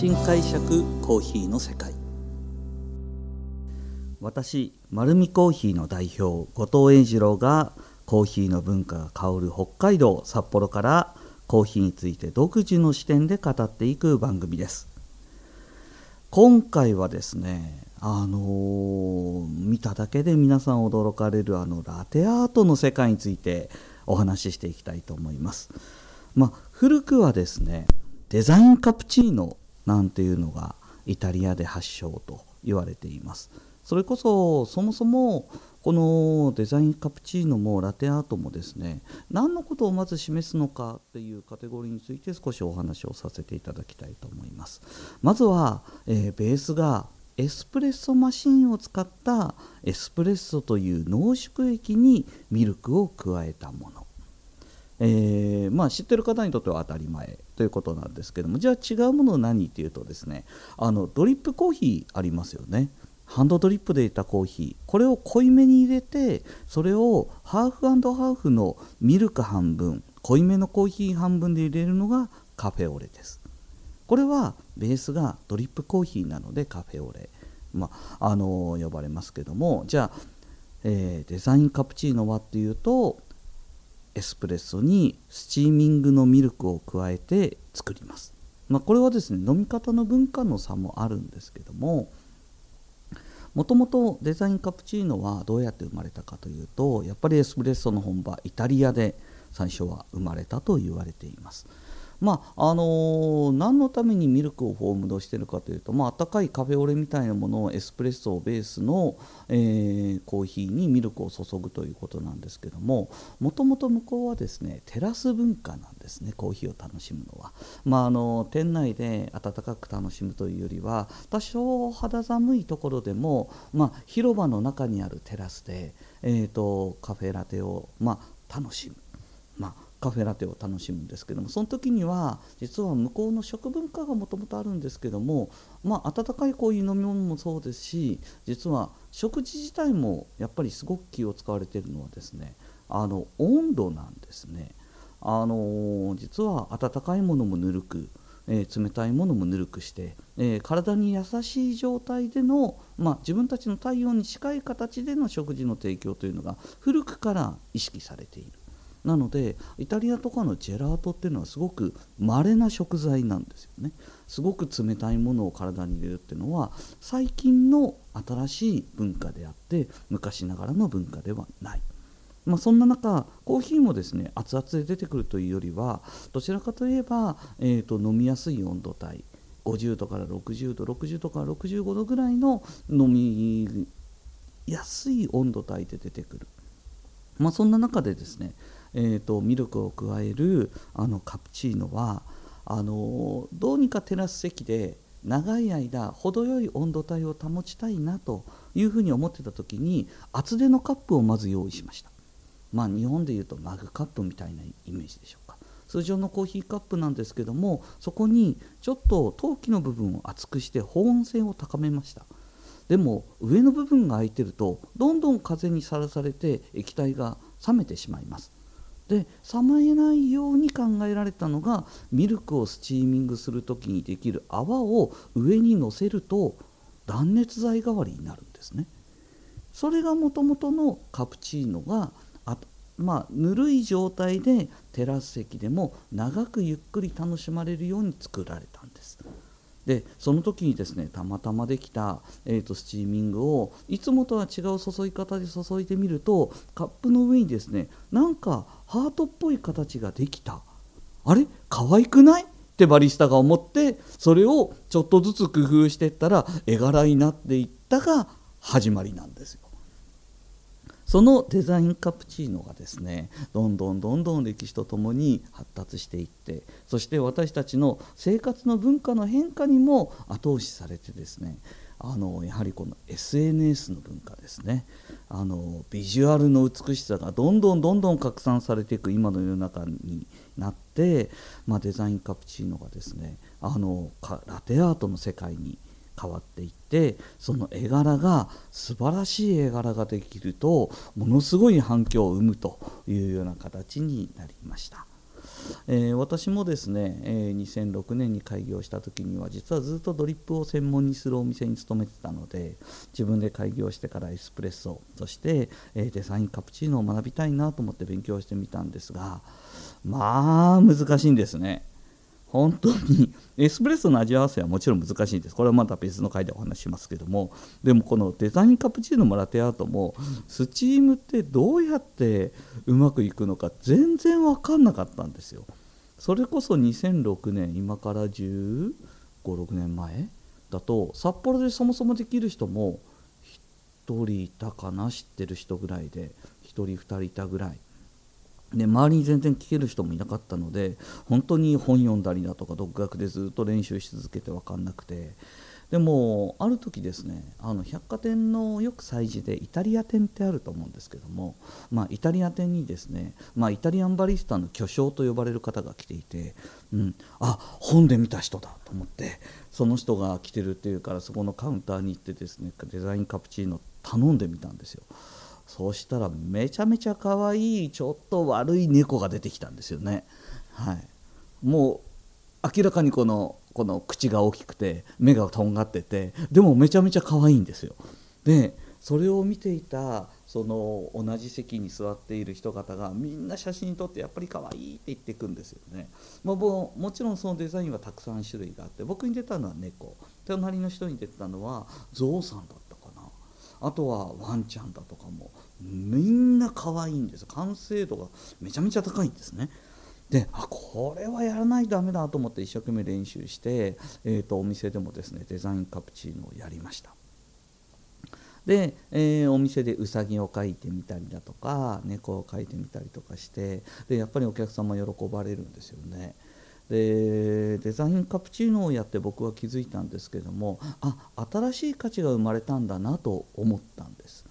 新解釈コーヒーの世界私丸るコーヒーの代表後藤英二郎がコーヒーの文化が香る北海道札幌からコーヒーについて独自の視点で語っていく番組です今回はですねあのー、見ただけで皆さん驚かれるあのラテアートの世界についてお話ししていきたいと思います。まあ、古くはですねデザインカプチーノなんていうのがイタリアで発祥と言われています。それこそそもそもこのデザインカプチーノもラテアートもですね何のことをまず示すのかっていうカテゴリーについて少しお話をさせていただきたいと思いますまずは、えー、ベースがエスプレッソマシンを使ったエスプレッソという濃縮液にミルクを加えたもの、えー、まあ、知ってる方にとっては当たり前ということなんですけどもじゃあ違うもの何っていうとですねあのドリップコーヒーありますよね。ハンドドリップで入れたコーヒー。これを濃いめに入れてそれをハーフハーフのミルク半分濃いめのコーヒー半分で入れるのがカフェオレです。これはベースがドリップコーヒーなのでカフェオレ、まあ、あの呼ばれますけどもじゃあ、えー、デザインカプチーノはっていうとエスプレッソにスチーミングのミルクを加えて作ります、まあ、これはですね飲み方の文化の差もあるんですけどももともとデザインカプチーノはどうやって生まれたかというとやっぱりエスプレッソの本場イタリアで最初は生まれたと言われています。まああのー、何のためにミルクをフォームドしてるかというと、まあったかいカフェオレみたいなものをエスプレッソをベースの、えー、コーヒーにミルクを注ぐということなんですけどももともと向こうはですねテラス文化なんですねコーヒーを楽しむのは、まあ、あの店内で温かく楽しむというよりは多少肌寒いところでも、まあ、広場の中にあるテラスで、えーと、カフェラテを、まあ、楽しむ。まあカフェラテを楽しむんですけどもその時には実は向こうの食文化がもともとあるんですけども、まあ、温かいこういう飲み物もそうですし実は食事自体もやっぱりすごく気を使われているのはですねあの温度なんですね。あの実は温かいものもぬるく、えー、冷たいものもぬるくして、えー、体に優しい状態での、まあ、自分たちの体温に近い形での食事の提供というのが古くから意識されている。なのでイタリアとかのジェラートっていうのはすごく稀な食材なんですよねすごく冷たいものを体に入れるっていうのは最近の新しい文化であって昔ながらの文化ではない。まあ、そんな中コーヒーもですね熱々で出てくるというよりはどちらかといえば、えーと、飲みやすい温度帯50度から60度60度から65度ぐらいの飲みやすい温度帯で出てくる、まあ、そんな中でですねえーと、ミルクを加えるあのカプチーノはあのどうにかテラス席で長い間程よい温度帯を保ちたいなというふうに思ってた時に厚手のカップをまず用意しました。まあ日本でいうとマグカップみたいなイメージでしょうか。通常のコーヒーカップなんですけどもそこにちょっと陶器の部分を厚くして保温性を高めました。でも上の部分が空いてるとどんどん風にさらされて液体が冷めてしまいます。で冷めないように考えられたのがミルクをスチーミングする時にできる泡を上にのせると断熱材代わりになるんですね。それがもともとのカプチーノがあまあ、ぬるい状態でテラス席でも長くゆっくり楽しまれるように作られたんです。でその時にですねたまたまできた、えーと、スチーミングをいつもとは違う注ぎ方で注いでみるとカップの上にですねなんかハートっぽい形ができた。あれ？可愛くない？ってバリスタが思ってそれをちょっとずつ工夫していったら絵柄になっていったが始まりなんですよ。そのデザインカプチーノがですねどんどんどんどん歴史とともに発達していってそして私たちの生活の文化の変化にも後押しされてですねあのやはりこの SNS の文化ですねあのビジュアルの美しさがどんどんどんどん拡散されていく今の世の中になって、まあ、デザインカプチーノがですねあのラテアートの世界に変わっていってその絵柄が素晴らしい絵柄ができるとものすごい反響を生むというような形になりました。えー、私もですね、えー、2006年に開業した時には実はずっとドリップを専門にするお店に勤めてたので自分で開業してからエスプレッソそして、えー、デザインカプチーノを学びたいなと思って勉強してみたんですがまあ難しいんですね。本当に エスプレッソの味合わせはもちろん難しいんです。これはまた別の回でお話しますけどもでもこのデザインカプチーノもラテアートもスチームってどうやってうまくいくのか全然分かんなかったんですよ。それこそ2006年今から1 5 6年前だと札幌でそもそもできる人も1人いたかな知ってる人ぐらいで1人2人いたぐらいで周りに全然聞ける人もいなかったので本当に本読んだりだとか独学でずっと練習し続けて分かんなくてでもある時ですねあの百貨店のよく催事でイタリア店ってあると思うんですけども、まあ、イタリア店にですね、まあ、イタリアンバリスタの巨匠と呼ばれる方が来ていて、うん、あ本で見た人だと思ってその人が来てるっていうからそこのカウンターに行ってですねデザインカプチーノ頼んでみたんですよ。そうしたらめちゃめちゃ可愛いちょっと悪い猫が出てきたんですよね。はい、もう明らかにこのこの口が大きくて目がとんがっててでもめちゃめちゃ可愛いんですよ。でそれを見ていたその同じ席に座っている人方がみんな写真撮ってやっぱり可愛いって言っていくんですよね。まあ、ももちろんそのデザインはたくさん種類があって僕に出たのは猫隣の人に出たのはゾウさんだっあとはワンちゃんだとかもみんな可愛いんです。完成度がめちゃめちゃ高いんですね。であこれはやらないとダメだと思って一生懸命練習して、えーと、お店でもですねデザインカプチーノをやりました。で、えー、お店でうさぎを描いてみたりだとか猫を描いてみたりとかしてでやっぱりお客様喜ばれるんですよね。でデザインカプチーノをやって僕は気づいたんですけどもあ新しい価値が生まれたんだなと思ったんです。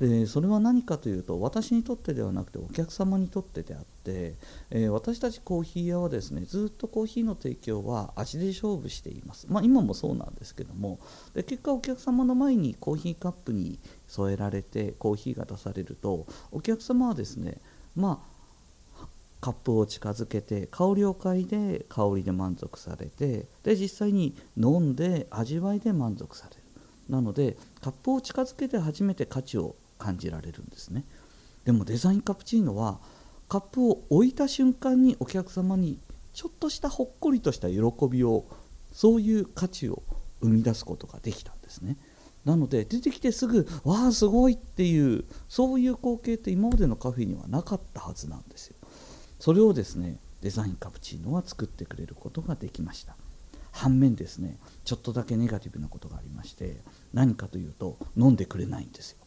でそれは何かというと私にとってではなくてお客様にとってであって、えー、私たちコーヒー屋はですねずっとコーヒーの提供は味で勝負しています、まあ、今もそうなんですけどもで結果お客様の前にコーヒーカップに添えられてコーヒーが出されるとお客様はですねまあカップを近づけて香りを嗅いで香りで満足されてで実際に飲んで味わいで満足される。なのでカップを近づけて初めて価値を感じられるんですね。でもデザインカプチーノはカップを置いた瞬間にお客様にちょっとしたほっこりとした喜びをそういう価値を生み出すことができたんですね。なので出てきてすぐ「わあすごい!」っていうそういう光景って今までのカフェにはなかったはずなんですよ。それをですねデザインカプチーノは作ってくれることができました。反面ですねちょっとだけネガティブなことがありまして何かというと飲んでくれないんですよ。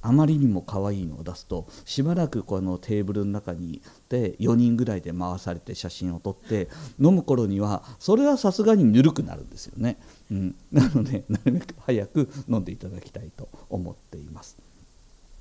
あまりにも可愛いのを出すとしばらくこのテーブルの中にで4人ぐらいで回されて写真を撮って飲む頃にはそれはさすがにぬるくなるんですよね、うん、なのでなるべく早く飲んでいただきたいと思っています。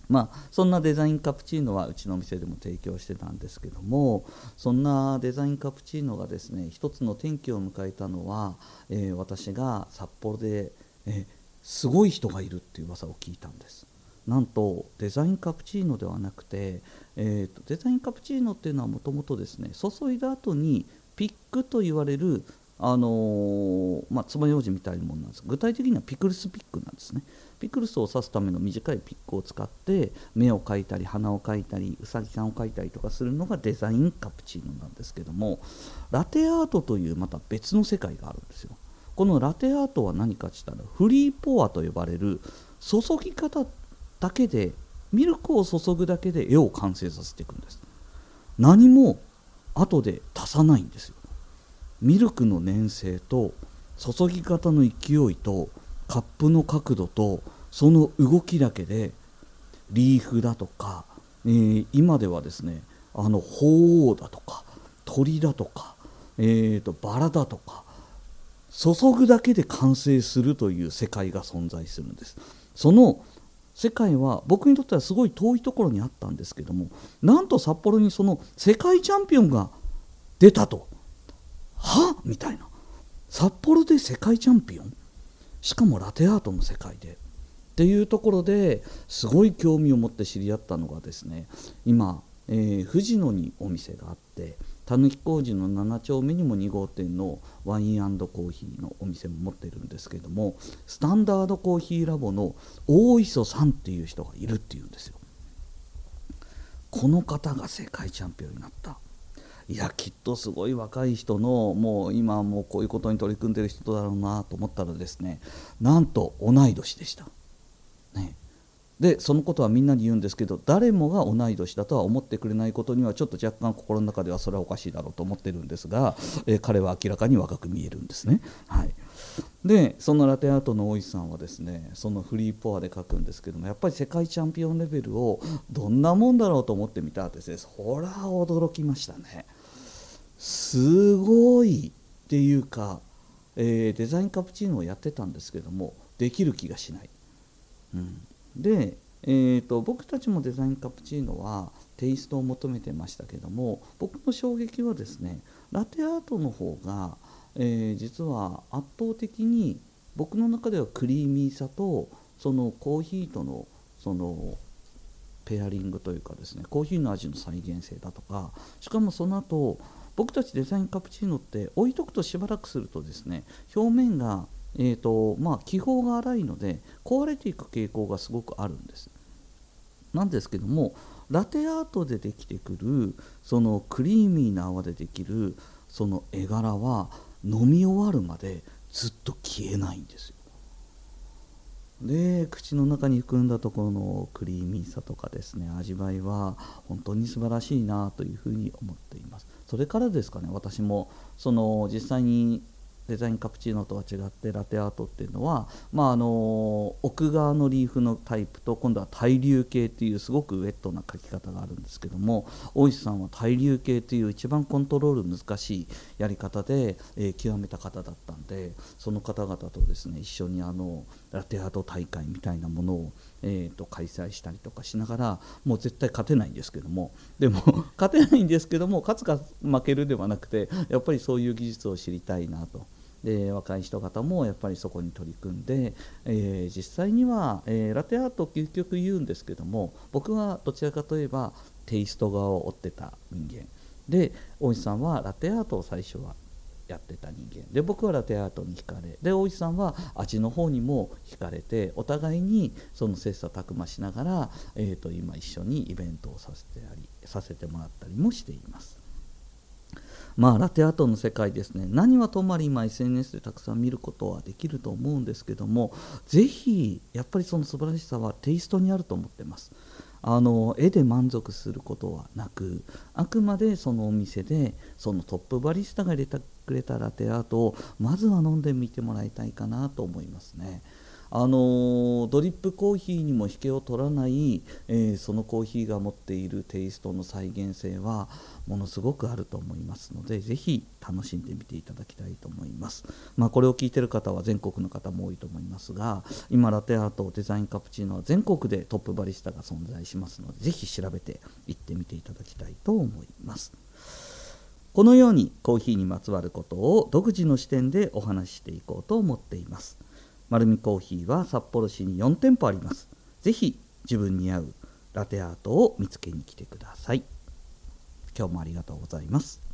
まあ、そんなデザインカプチーノはうちのお店でも提供してたんですけどもそんなデザインカプチーノがですね一つの転機を迎えたのは、えー、私が札幌で、えー、すごい人がいるっていう噂を聞いたんです。なんとデザインカプチーノではなくて、えーと、デザインカプチーノっていうのはもともとですね注いだ後にピックと言われるあのー、まあ、爪楊枝みたいなものなんです。具体的にはピクルスピックなんですね。ピクルスを刺すための短いピックを使って目を描いたり鼻を描いたりうさぎさんを描いたりとかするのがデザインカプチーノなんですけどもラテアートというまた別の世界があるんですよ。このラテアートは何かって言ったらフリーポアと呼ばれる注ぎ方だけでミルクを注ぐだけで絵を完成させていくんです。何も後で足さないんですよ。ミルクの粘性と注ぎ方の勢いとカップの角度とその動きだけでリーフだとか、えー、今ではですねあの鳳凰だとか鳥だとか、えーとバラだとか注ぐだけで完成するという世界が存在するんです。その世界は僕にとってはすごい遠いところにあったんですけどもなんと札幌にその世界チャンピオンが出たと。は？みたいな。札幌で世界チャンピオン？しかもラテアートの世界で。っていうところですごい興味を持って知り合ったのがですね今、えー、富士野にお店があってたぬき工事の7丁目にも2号店のワインコーヒーのお店も持ってるんですけどもスタンダードコーヒーラボの大磯さんっていう人がいるっていうんですよこの方が世界チャンピオンになったいやきっとすごい若い人のもう今もうこういうことに取り組んでる人だろうなと思ったらですねなんと同い年でした。ね、でそのことはみんなに言うんですけど誰もが同い年だとは思ってくれないことにはちょっと若干心の中ではそれはおかしいだろうと思ってるんですが、えー、彼は明らかに若く見えるんですね。はい、でそのラテアートの大石さんはですねそのフリーポアで書くんですけどもやっぱり世界チャンピオンレベルをどんなもんだろうと思ってみたらですねそら驚きましたね。すごいっていうか、えー、デザインカプチーノをやってたんですけどもできる気がしない。うん、でえーと、僕たちもデザインカプチーノはテイストを求めてましたけども僕の衝撃はですねラテアートの方が、えー、実は圧倒的に僕の中ではクリーミーさとそのコーヒーとのそのペアリングというかですねコーヒーの味の再現性だとかしかもその後僕たちデザインカプチーノって置いとくとしばらくするとですね表面がえーとまあ、気泡が粗いので壊れていく傾向がすごくあるんです。なんですけどもラテアートでできてくるそのクリーミーな泡でできるその絵柄は飲み終わるまでずっと消えないんですよ。で口の中に含んだところのクリーミーさとかですね味わいは本当に素晴らしいなというふうに思っていますそれからですかね私もその実際にデザインカプチーノとは違ってラテアートっていうのは、まあ、あの奥側のリーフのタイプと今度は対流系っていうすごくウェットな描き方があるんですけども大石さんは対流系っていう一番コントロール難しいやり方で、えー、極めた方だったんでその方々とですね一緒にあのラテアート大会みたいなものを、えーと、開催したりとかしながらもう絶対勝てないんですけどもでも 勝てないんですけども勝つか負けるではなくてやっぱりそういう技術を知りたいなと。で若い人方もやっぱりそこに取り組んで、えー、実際には、えー、ラテアート究極言うんですけども僕はどちらかといえばテイスト側を追ってた人間で大石さんはラテアートを最初はやってた人間。で僕はラテアートに惹かれで大石さんは味の方にも惹かれてお互いにその切磋琢磨しながら、えー、と今一緒にイベントをさせてありさせてもらったりもしています。まあ、ラテアートの世界ですね。何はともあれ今 SNS でたくさん見ることはできると思うんですけどもぜひやっぱりその素晴らしさはテイストにあると思ってます。あの絵で満足することはなくあくまでそのお店でそのトップバリスタが入れてくれたラテアートをまずは飲んでみてもらいたいかなと思いますね。あのドリップコーヒーにも引けを取らない、えー、そのコーヒーが持っているテイストの再現性はものすごくあると思いますのでぜひ楽しんでみていただきたいと思います、まあ、これを聞いてる方は全国の方も多いと思いますが今ラテアートデザインカプチーノは全国でトップバリスタが存在しますのでぜひ調べていってみていただきたいと思います。このようにコーヒーにまつわることを独自の視点でお話ししていこうと思っています。丸るコーヒーは札幌市に4店舗あります是非自分に合うラテアートを見つけに来てください今日もありがとうございます。